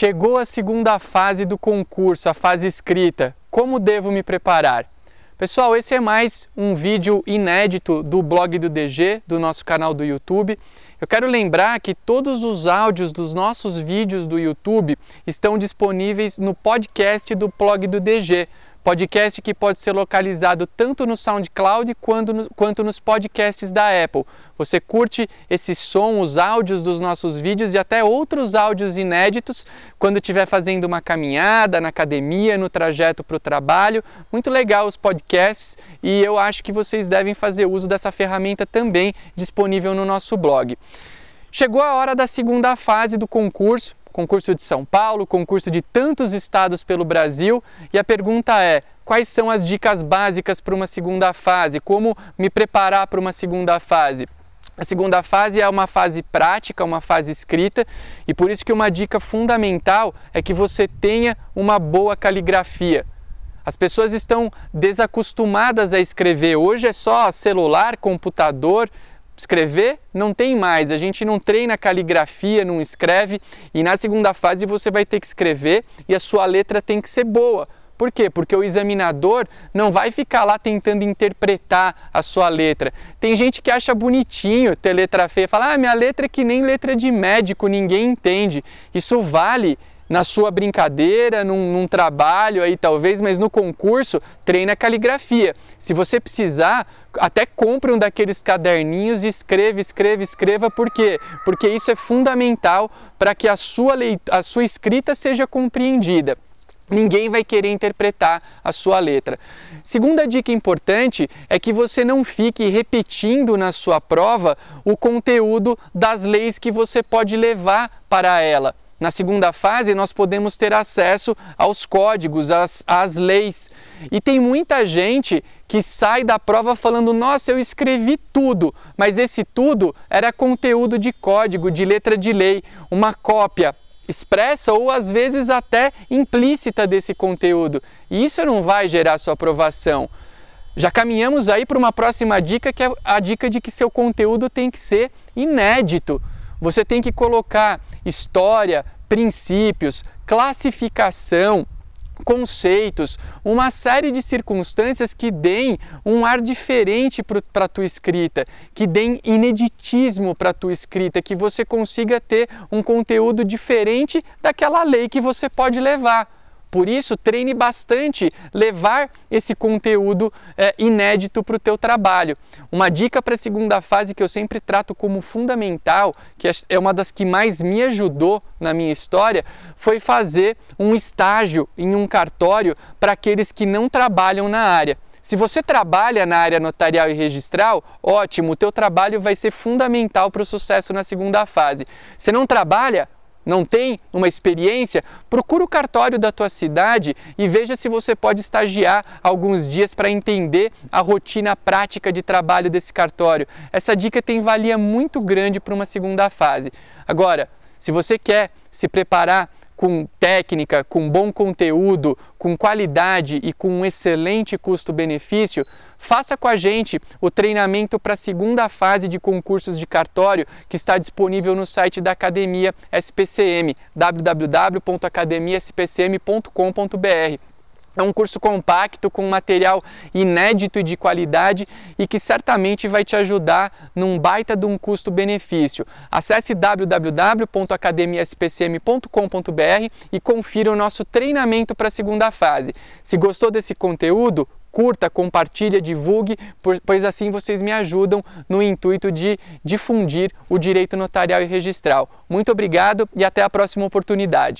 Chegou a segunda fase do concurso, a fase escrita. Como devo me preparar? Pessoal, esse é mais um vídeo inédito do blog do DG, do nosso canal do YouTube. Eu quero lembrar que todos os áudios dos nossos vídeos do YouTube estão disponíveis no podcast do blog do DG. Podcast que pode ser localizado tanto no SoundCloud quanto, no, quanto nos podcasts da Apple. Você curte esse som, os áudios dos nossos vídeos e até outros áudios inéditos quando estiver fazendo uma caminhada, na academia, no trajeto para o trabalho. Muito legal os podcasts e eu acho que vocês devem fazer uso dessa ferramenta também disponível no nosso blog. Chegou a hora da segunda fase do concurso concurso de São Paulo, concurso de tantos estados pelo Brasil. E a pergunta é: quais são as dicas básicas para uma segunda fase? Como me preparar para uma segunda fase? A segunda fase é uma fase prática, uma fase escrita, e por isso que uma dica fundamental é que você tenha uma boa caligrafia. As pessoas estão desacostumadas a escrever. Hoje é só celular, computador, escrever não tem mais, a gente não treina caligrafia, não escreve e na segunda fase você vai ter que escrever e a sua letra tem que ser boa. Por quê? Porque o examinador não vai ficar lá tentando interpretar a sua letra. Tem gente que acha bonitinho ter letra feia, fala: "Ah, minha letra é que nem letra de médico, ninguém entende". Isso vale na sua brincadeira, num, num, trabalho aí talvez, mas no concurso treina caligrafia. Se você precisar, até compre um daqueles caderninhos e escreva, escreva, escreva, por quê? Porque isso é fundamental para que a sua, a sua escrita seja compreendida. Ninguém vai querer interpretar a sua letra. Segunda dica importante é que você não fique repetindo na sua prova o conteúdo das leis que você pode levar para ela. Na segunda fase, nós podemos ter acesso aos códigos, às, às leis. E tem muita gente que sai da prova falando: Nossa, eu escrevi tudo, mas esse tudo era conteúdo de código, de letra de lei, uma cópia expressa ou às vezes até implícita desse conteúdo. E isso não vai gerar sua aprovação. Já caminhamos aí para uma próxima dica, que é a dica de que seu conteúdo tem que ser inédito. Você tem que colocar história, princípios, classificação, conceitos, uma série de circunstâncias que deem um ar diferente para a tua escrita, que deem ineditismo para a tua escrita, que você consiga ter um conteúdo diferente daquela lei que você pode levar. Por isso, treine bastante levar esse conteúdo é, inédito para o teu trabalho. Uma dica para a segunda fase que eu sempre trato como fundamental, que é, uma das que mais me ajudou na minha história, foi fazer um estágio em um cartório para aqueles que não trabalham na área. Se você trabalha na área notarial e registral, ótimo, o teu trabalho vai ser fundamental para o sucesso na segunda fase. Se não trabalha, não tem uma experiência, procura o cartório da tua cidade e veja se você pode estagiar alguns dias para entender a rotina prática de trabalho desse cartório. Essa dica tem valia muito grande para uma segunda fase. Agora, se você quer se preparar com técnica, com bom conteúdo, com qualidade e com um excelente custo-benefício, faça com a gente o treinamento para a segunda fase de concursos de cartório que está disponível no site da Academia SPCM, www.academiaspcm.com.br. É um curso compacto com material inédito e de qualidade e que certamente vai te ajudar num baita de um custo-benefício. Acesse www.academiaspcm.com.br e confira o nosso treinamento para a segunda fase. Se gostou desse conteúdo, curta, compartilha, divulgue, pois assim vocês me ajudam no intuito de difundir o direito notarial e registral. Muito obrigado e até a próxima oportunidade.